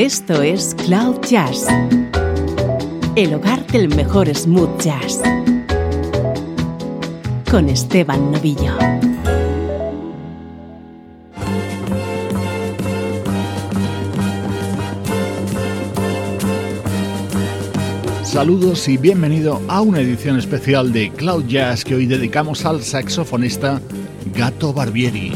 Esto es Cloud Jazz, el hogar del mejor smooth jazz, con Esteban Novillo. Saludos y bienvenido a una edición especial de Cloud Jazz que hoy dedicamos al saxofonista Gato Barbieri.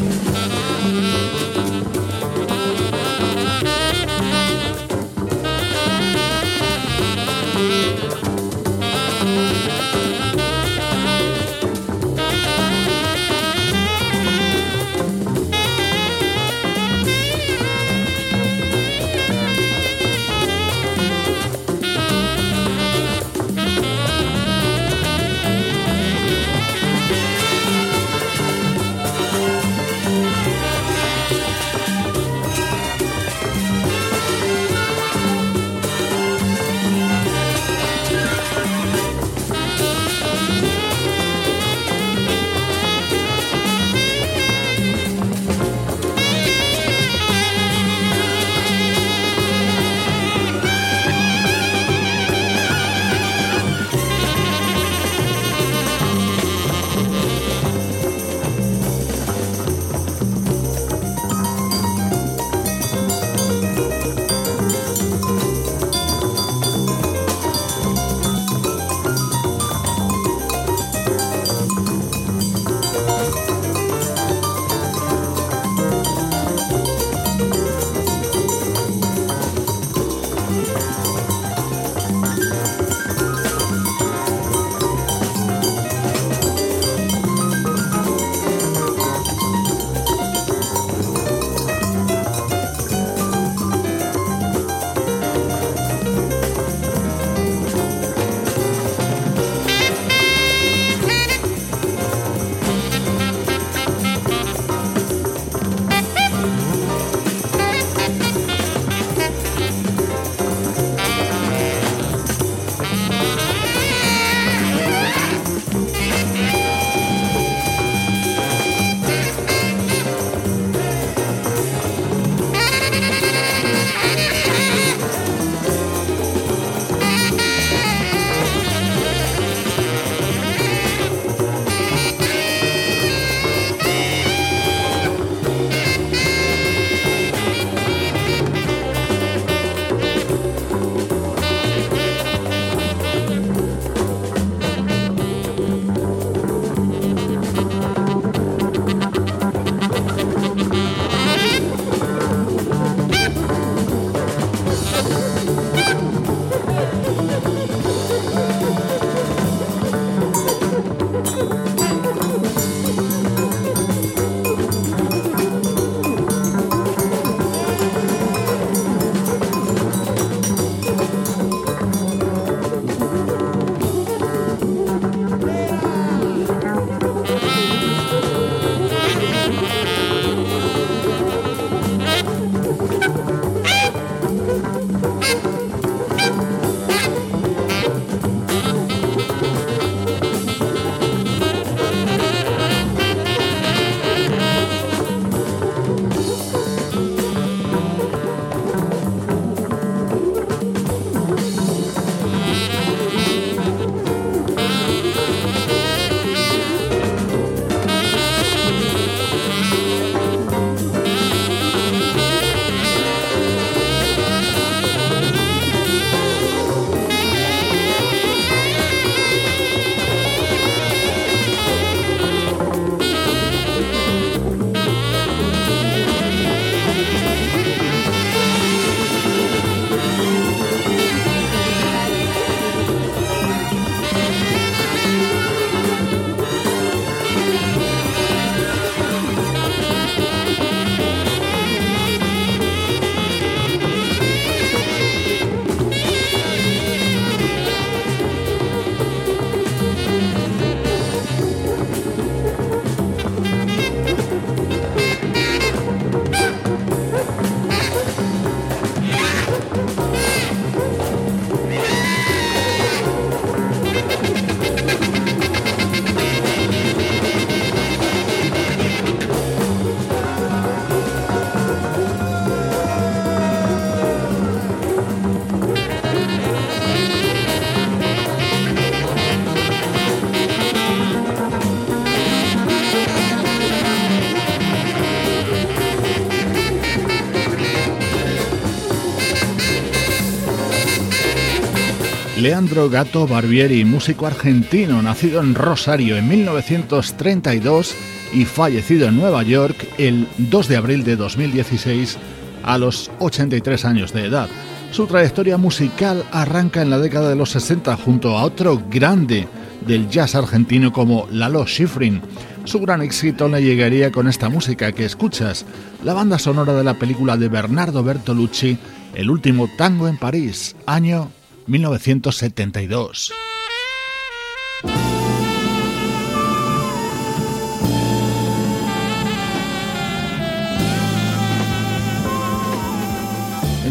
Leandro Gato Barbieri, músico argentino, nacido en Rosario en 1932 y fallecido en Nueva York el 2 de abril de 2016 a los 83 años de edad. Su trayectoria musical arranca en la década de los 60 junto a otro grande del jazz argentino como Lalo Schifrin. Su gran éxito le llegaría con esta música que escuchas, la banda sonora de la película de Bernardo Bertolucci, El último tango en París, año 1972.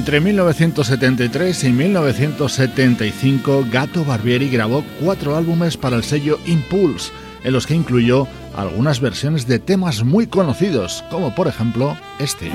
Entre 1973 y 1975, Gato Barbieri grabó cuatro álbumes para el sello Impulse, en los que incluyó algunas versiones de temas muy conocidos, como por ejemplo este.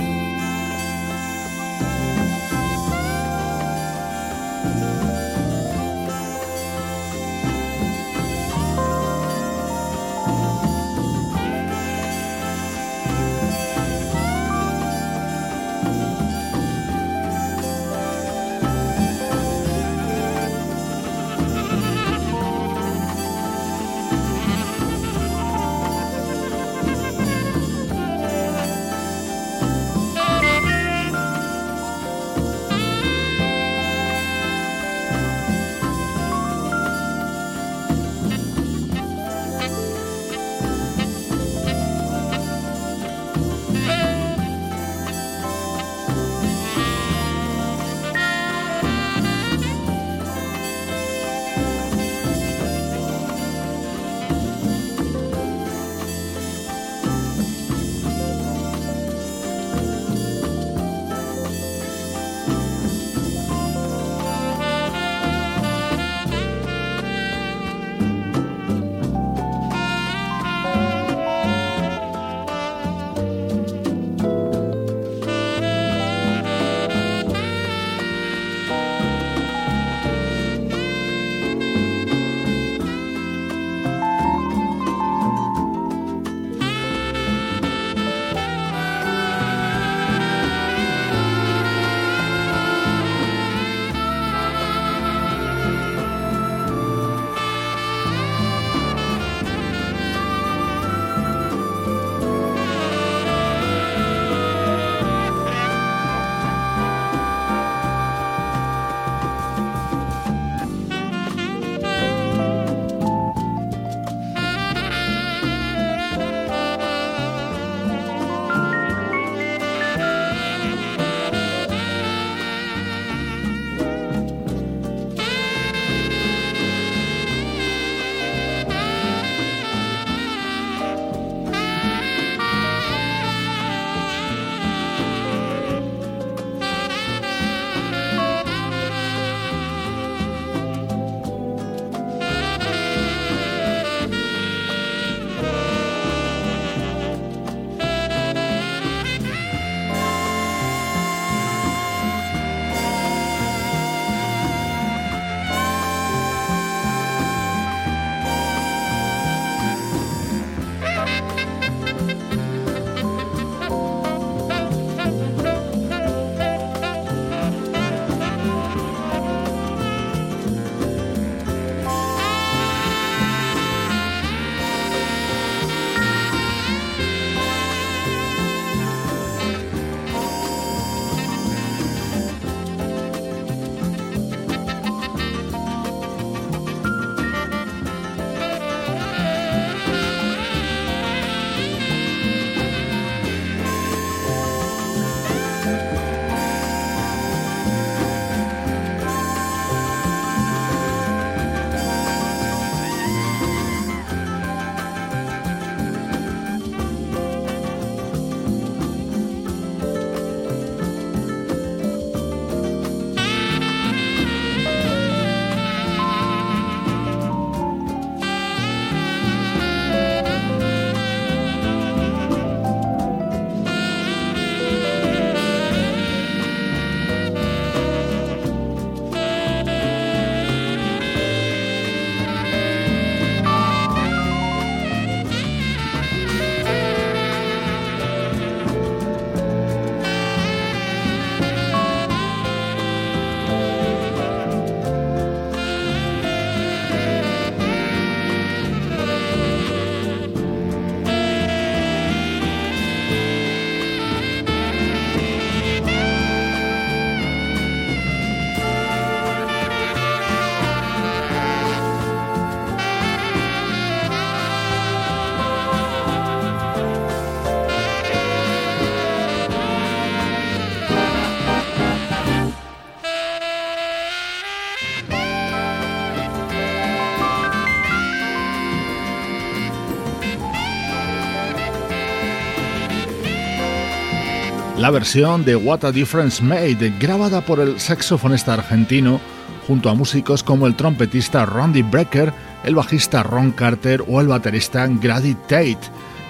La versión de What a Difference Made, grabada por el saxofonista argentino junto a músicos como el trompetista Randy Brecker, el bajista Ron Carter o el baterista Grady Tate.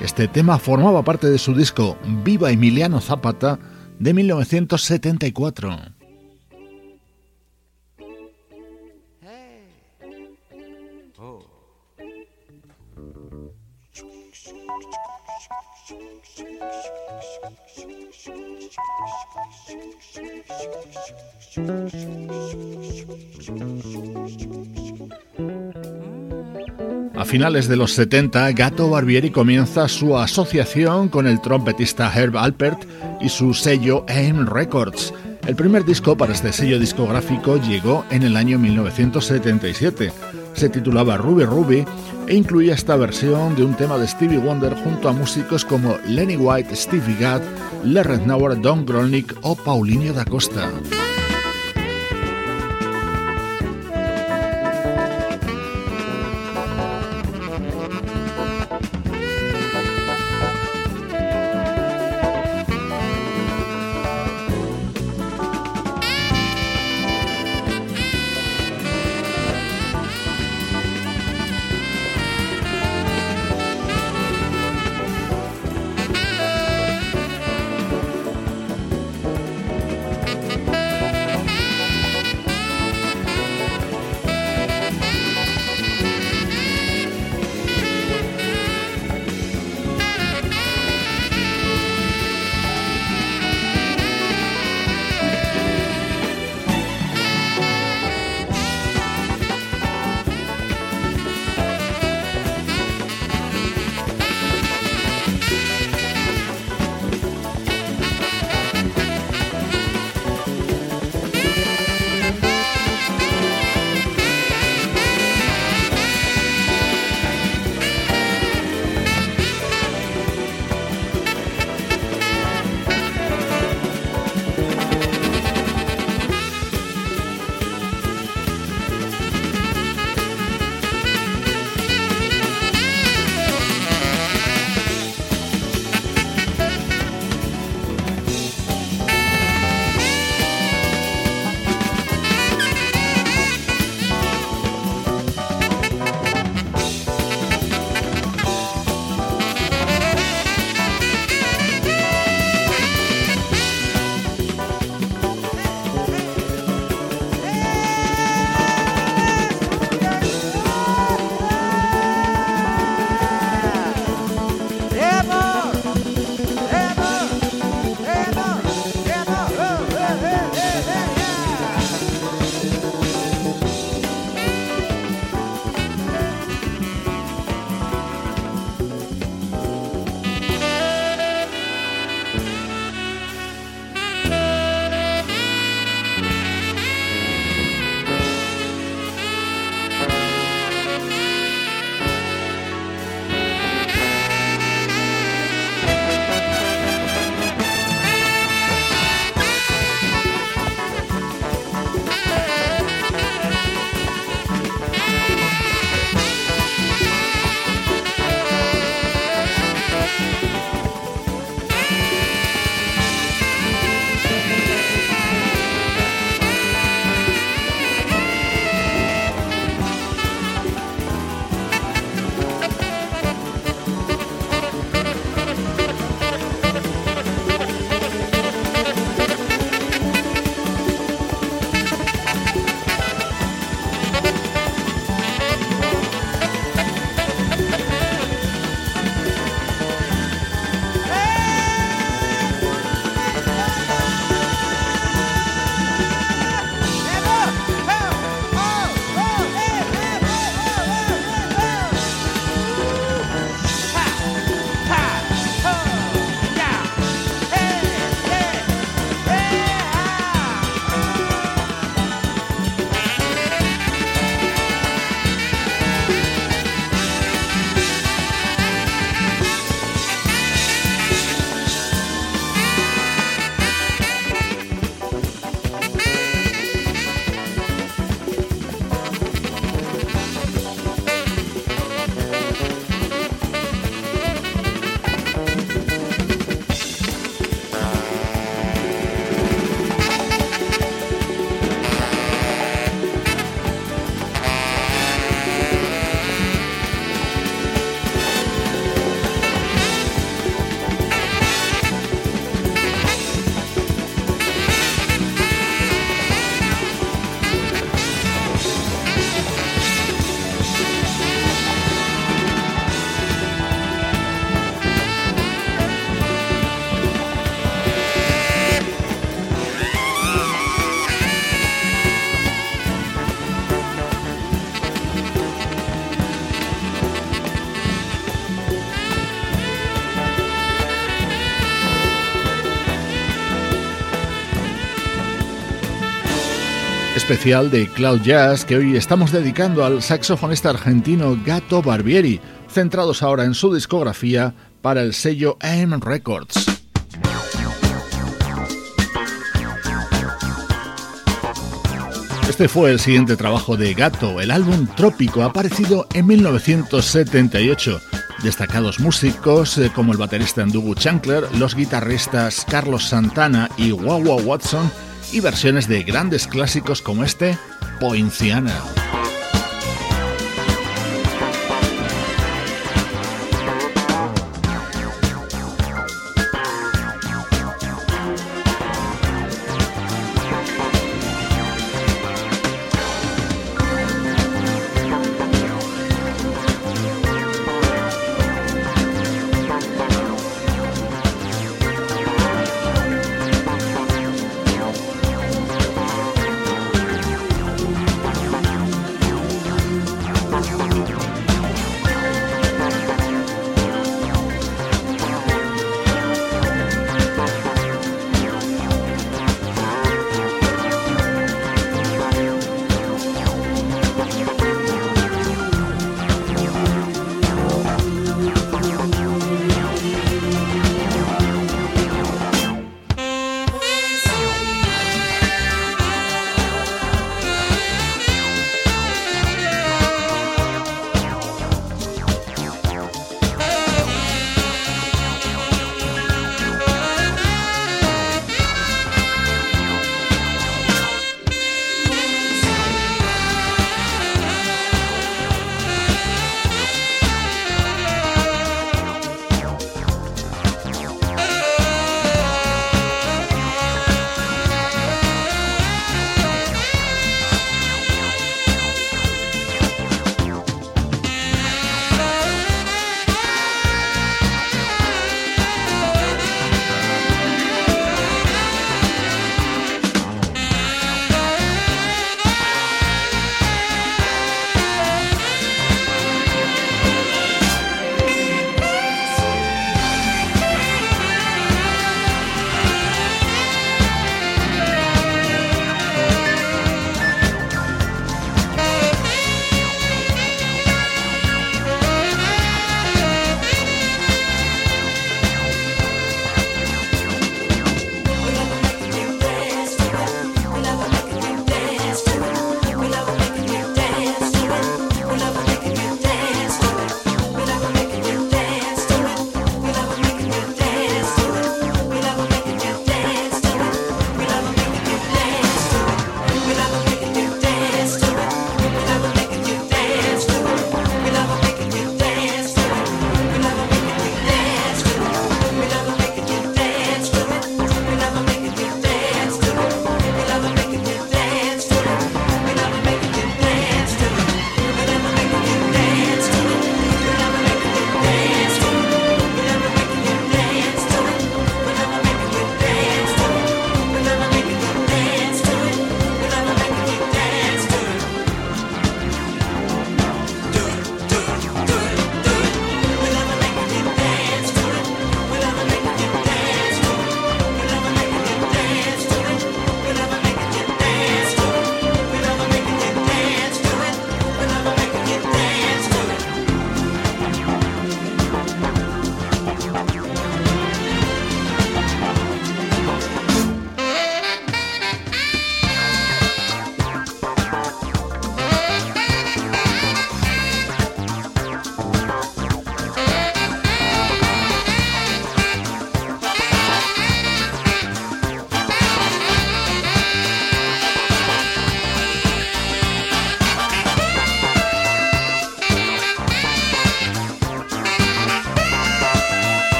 Este tema formaba parte de su disco Viva Emiliano Zapata de 1974. A finales de los 70, Gato Barbieri comienza su asociación con el trompetista Herb Alpert y su sello AIM Records. El primer disco para este sello discográfico llegó en el año 1977. Se titulaba Ruby Ruby e incluía esta versión de un tema de Stevie Wonder junto a músicos como Lenny White, Stevie Gadd, Larry Nauer, Don Grolnick o Paulinho da Costa. Especial de Cloud Jazz que hoy estamos dedicando al saxofonista argentino Gato Barbieri, centrados ahora en su discografía para el sello AM Records. Este fue el siguiente trabajo de Gato, el álbum Trópico, aparecido en 1978. Destacados músicos eh, como el baterista Ndugu Chancler, los guitarristas Carlos Santana y Wawa Watson y versiones de grandes clásicos como este, Poinciana.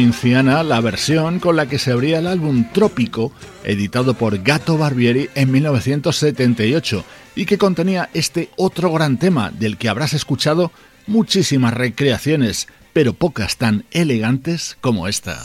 La versión con la que se abría el álbum Trópico, editado por Gato Barbieri en 1978, y que contenía este otro gran tema del que habrás escuchado muchísimas recreaciones, pero pocas tan elegantes como esta.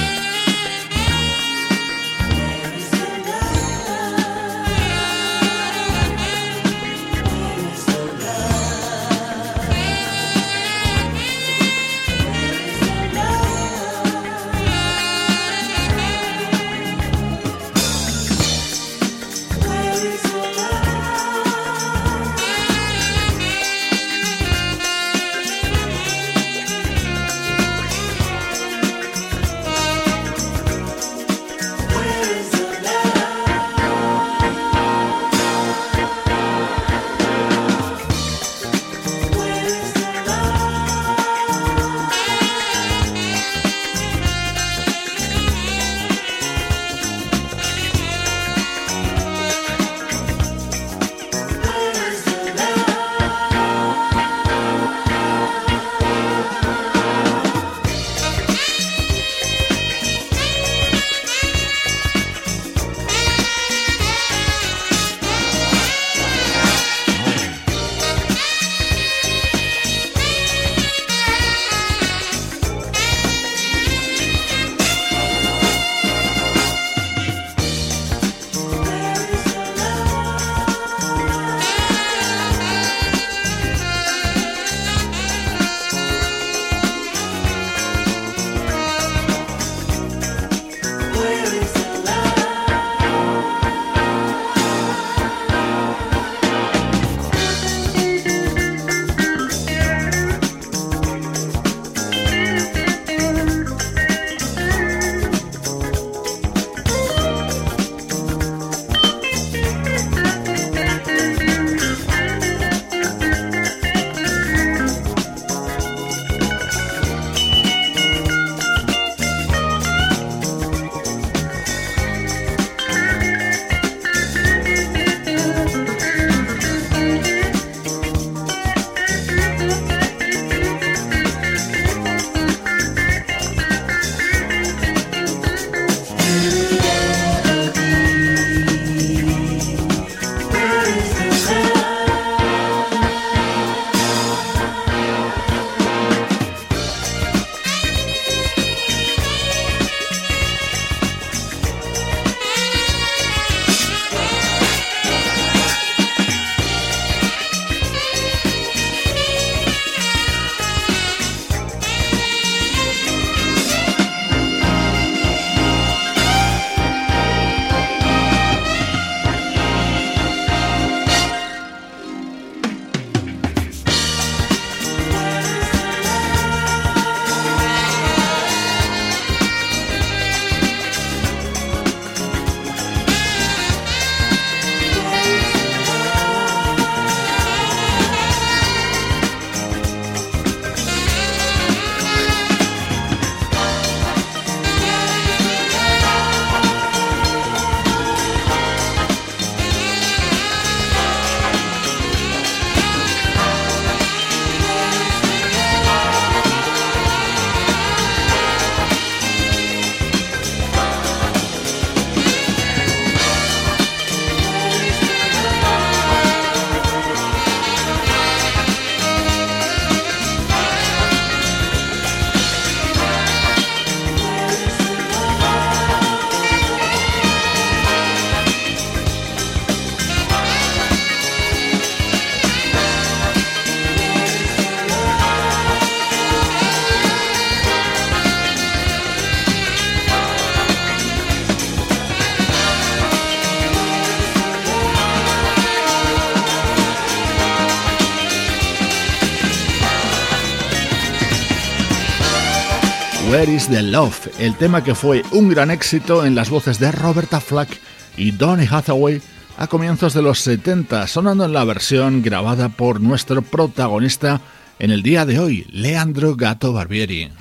Where the Love, el tema que fue un gran éxito en las voces de Roberta Flack y Donny Hathaway a comienzos de los 70, sonando en la versión grabada por nuestro protagonista en el día de hoy, Leandro Gato Barbieri.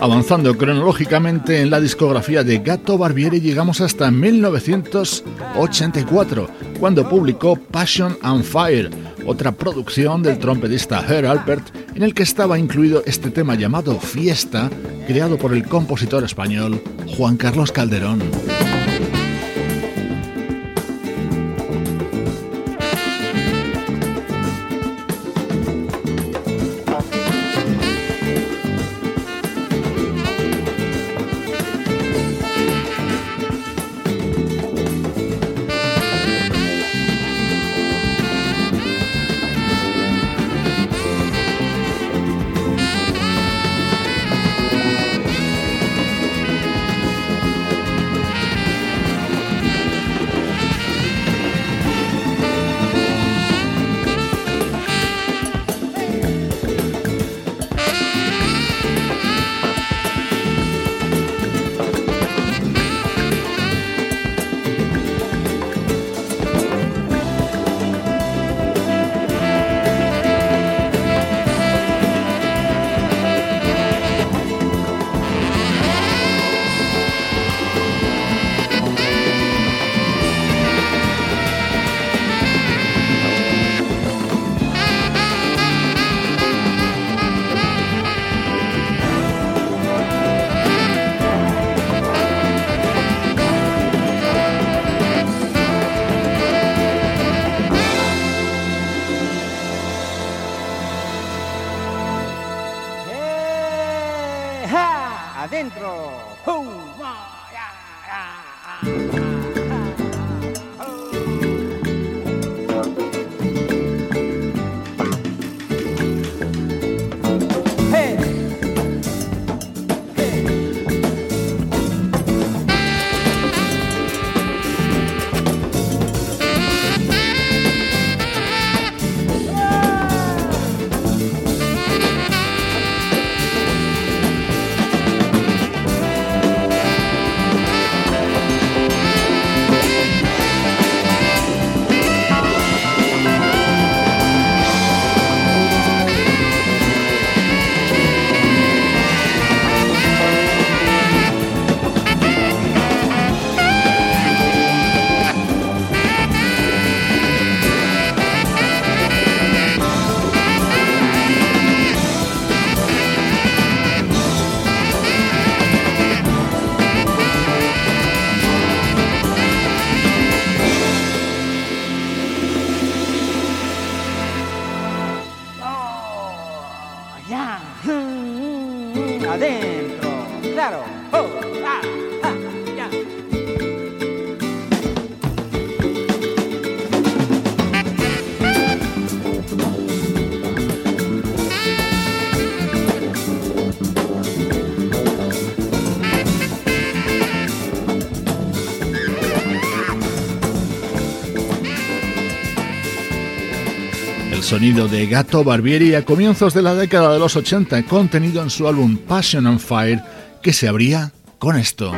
Avanzando cronológicamente en la discografía de Gato Barbieri llegamos hasta 1984, cuando publicó Passion and Fire, otra producción del trompetista Herr Alpert, en el que estaba incluido este tema llamado Fiesta, creado por el compositor español Juan Carlos Calderón. Sonido de Gato Barbieri a comienzos de la década de los 80, contenido en su álbum Passion and Fire, que se abría con esto.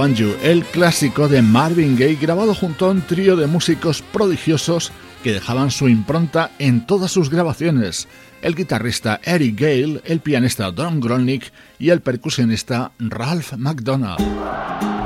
El clásico de Marvin Gaye grabado junto a un trío de músicos prodigiosos que dejaban su impronta en todas sus grabaciones, el guitarrista Eric Gale, el pianista Don Grolnick y el percusionista Ralph McDonald.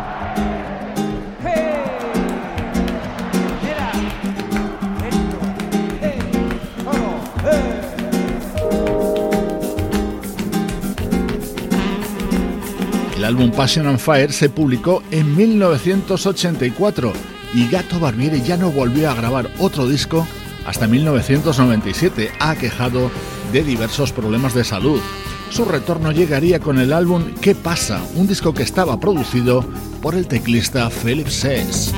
Álbum Passion and Fire se publicó en 1984 y Gato Barbieri ya no volvió a grabar otro disco hasta 1997, aquejado de diversos problemas de salud. Su retorno llegaría con el álbum ¿Qué pasa?, un disco que estaba producido por el teclista Philip Sess.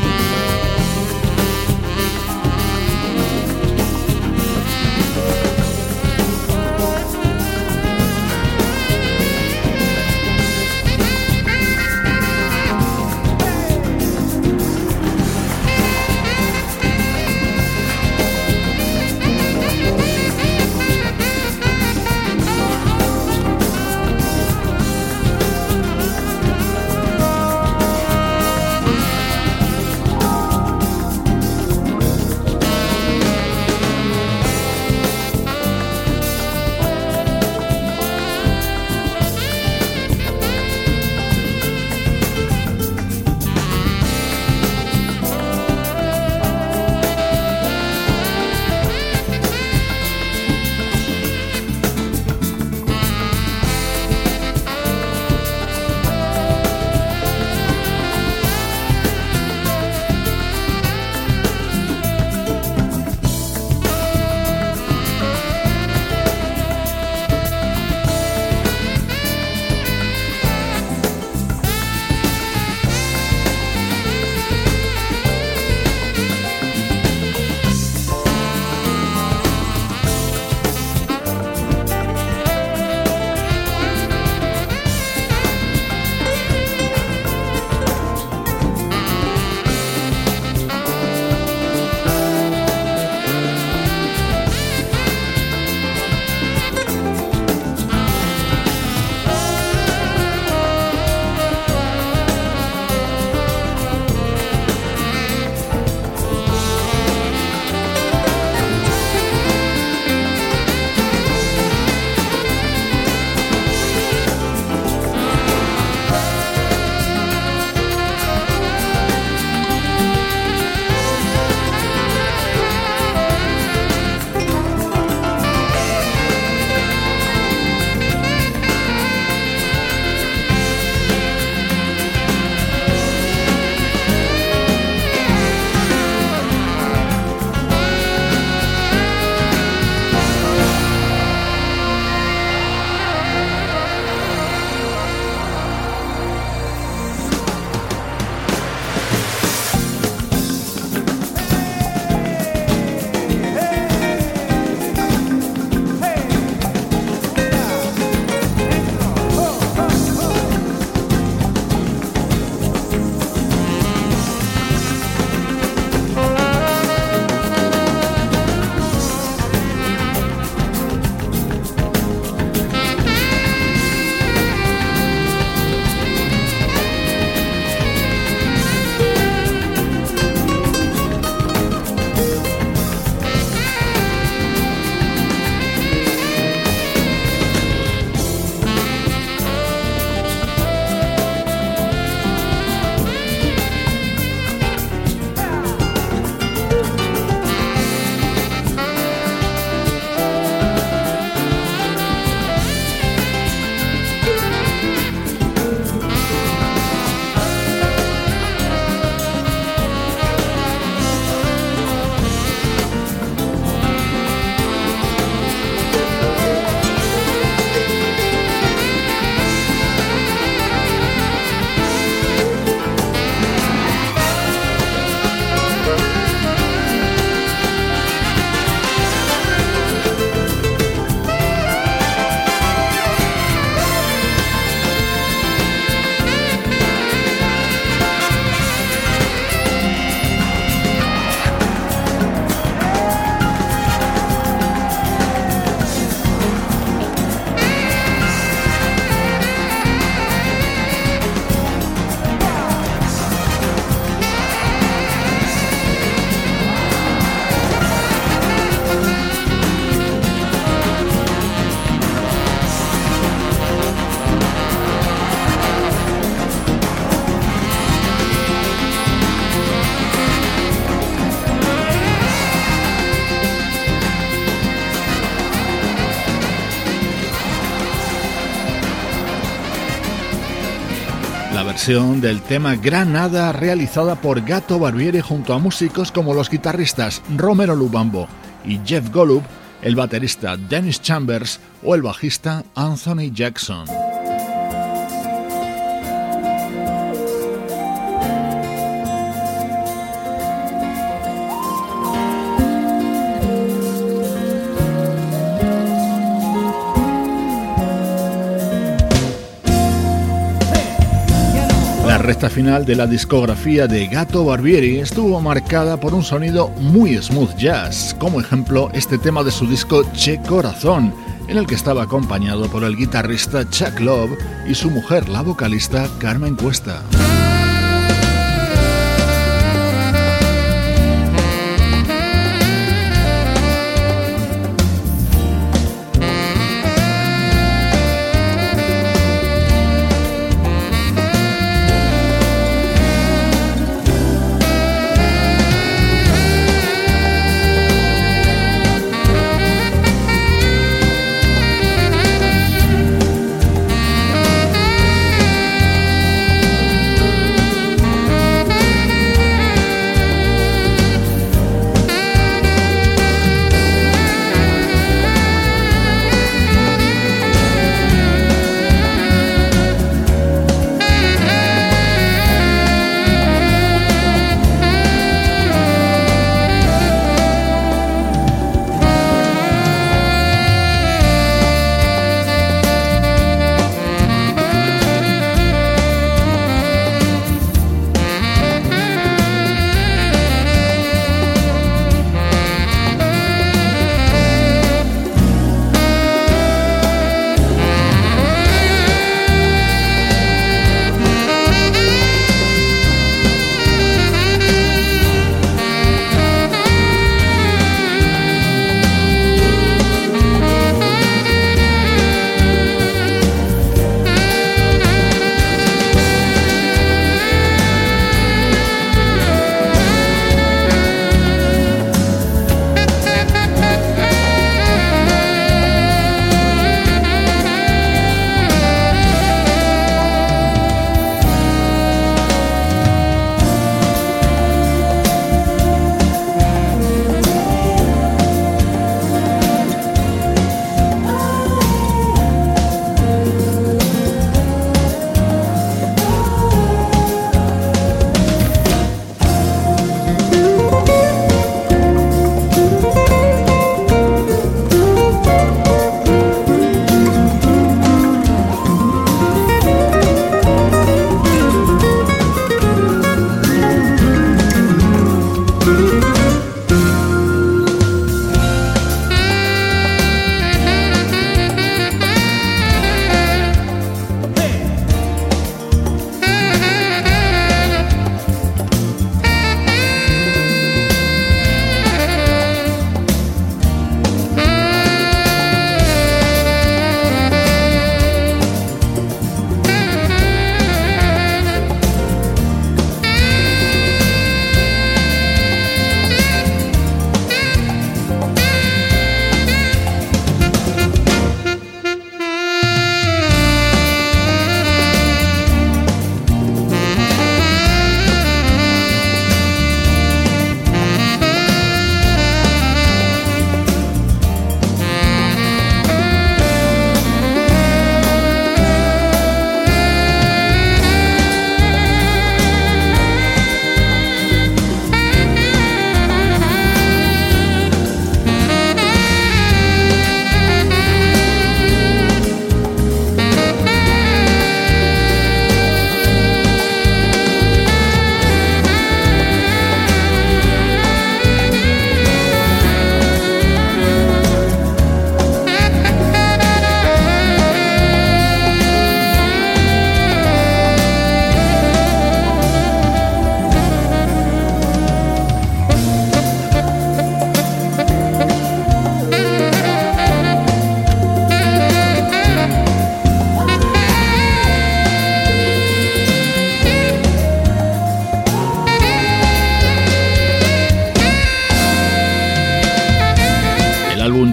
Del tema Granada realizada por Gato Barbieri junto a músicos como los guitarristas Romero Lubambo y Jeff Golub, el baterista Dennis Chambers o el bajista Anthony Jackson. Recta final de la discografía de Gato Barbieri estuvo marcada por un sonido muy smooth jazz, como ejemplo este tema de su disco Che Corazón, en el que estaba acompañado por el guitarrista Chuck Love y su mujer, la vocalista Carmen Cuesta.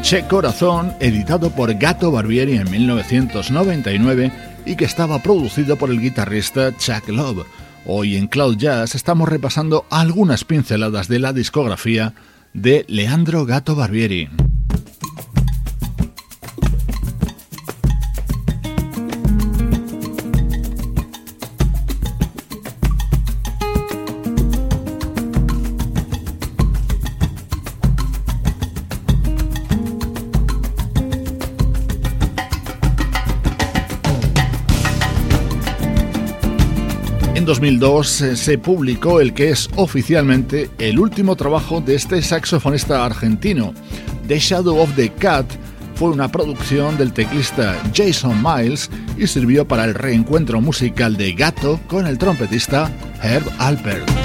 Che Corazón, editado por Gato Barbieri en 1999 y que estaba producido por el guitarrista Chuck Love. Hoy en Cloud Jazz estamos repasando algunas pinceladas de la discografía de Leandro Gato Barbieri. 2002 eh, se publicó el que es oficialmente el último trabajo de este saxofonista argentino. The Shadow of the Cat fue una producción del teclista Jason Miles y sirvió para el reencuentro musical de Gato con el trompetista Herb Alpert.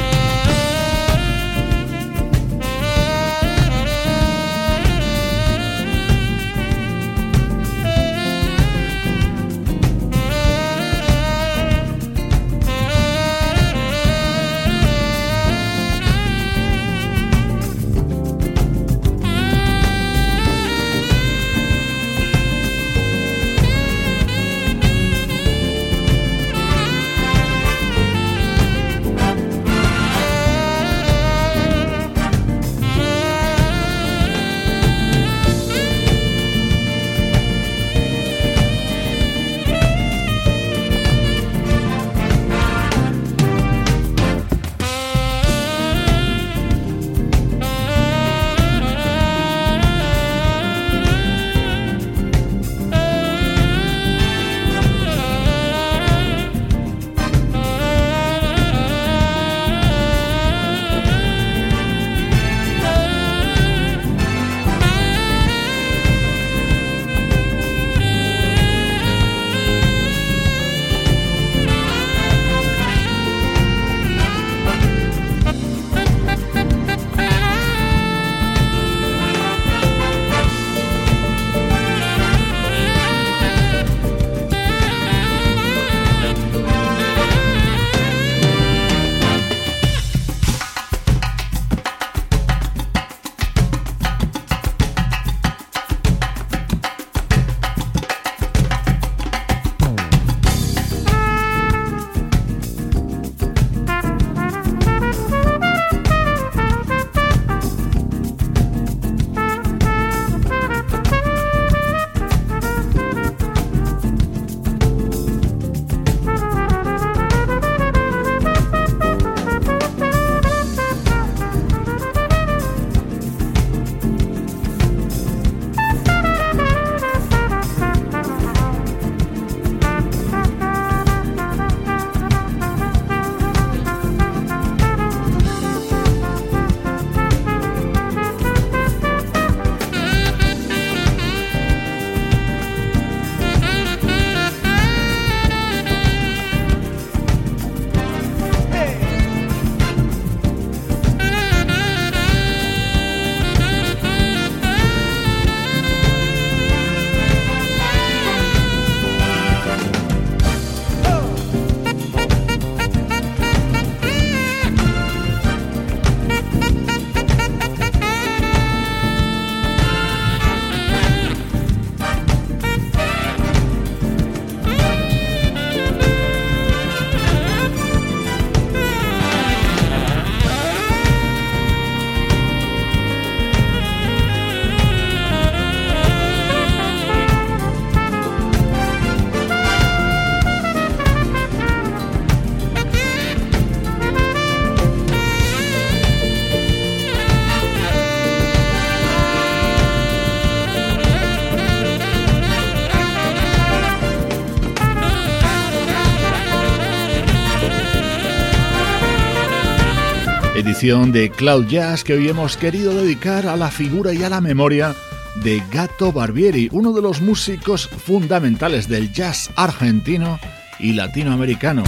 De Cloud Jazz que hoy hemos querido dedicar a la figura y a la memoria de Gato Barbieri, uno de los músicos fundamentales del jazz argentino y latinoamericano.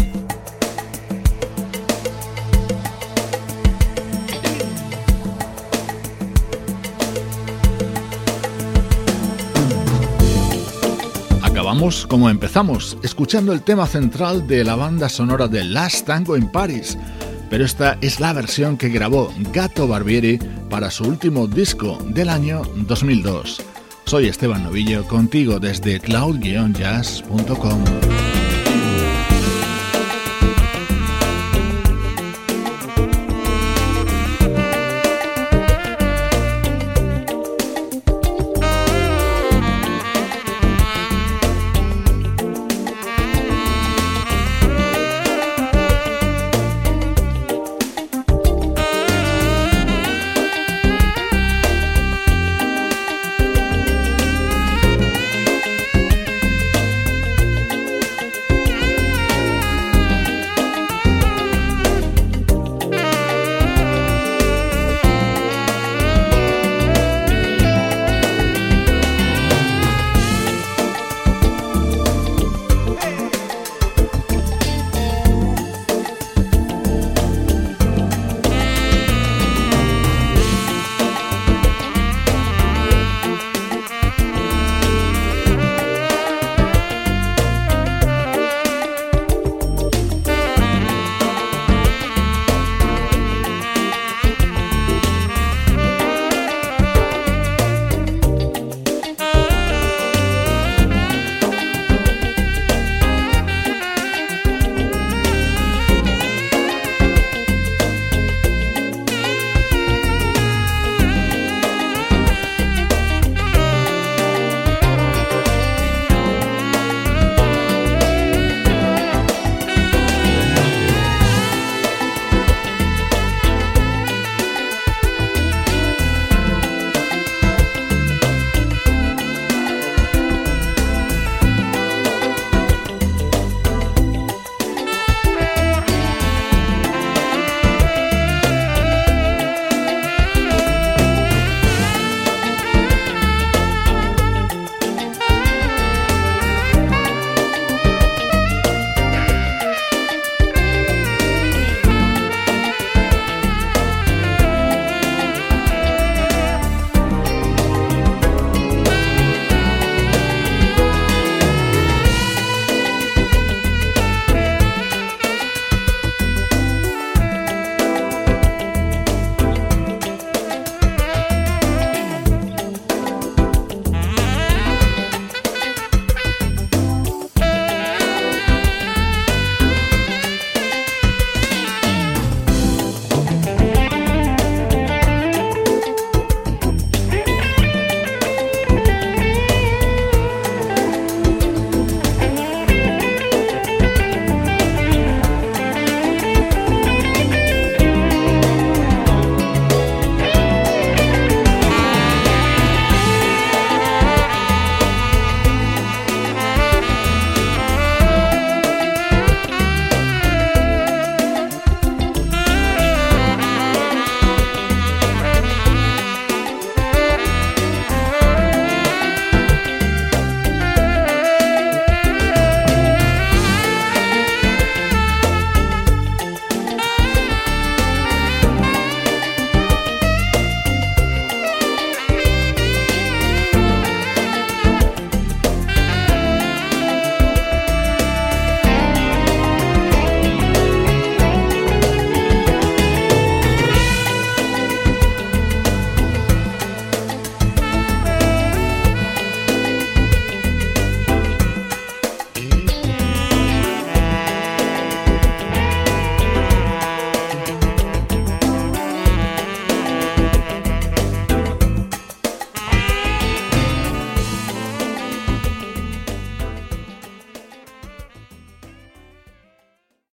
Acabamos como empezamos, escuchando el tema central de la banda sonora de Last Tango en Paris pero esta es la versión que grabó Gato Barbieri para su último disco del año 2002. Soy Esteban Novillo, contigo desde cloud-jazz.com.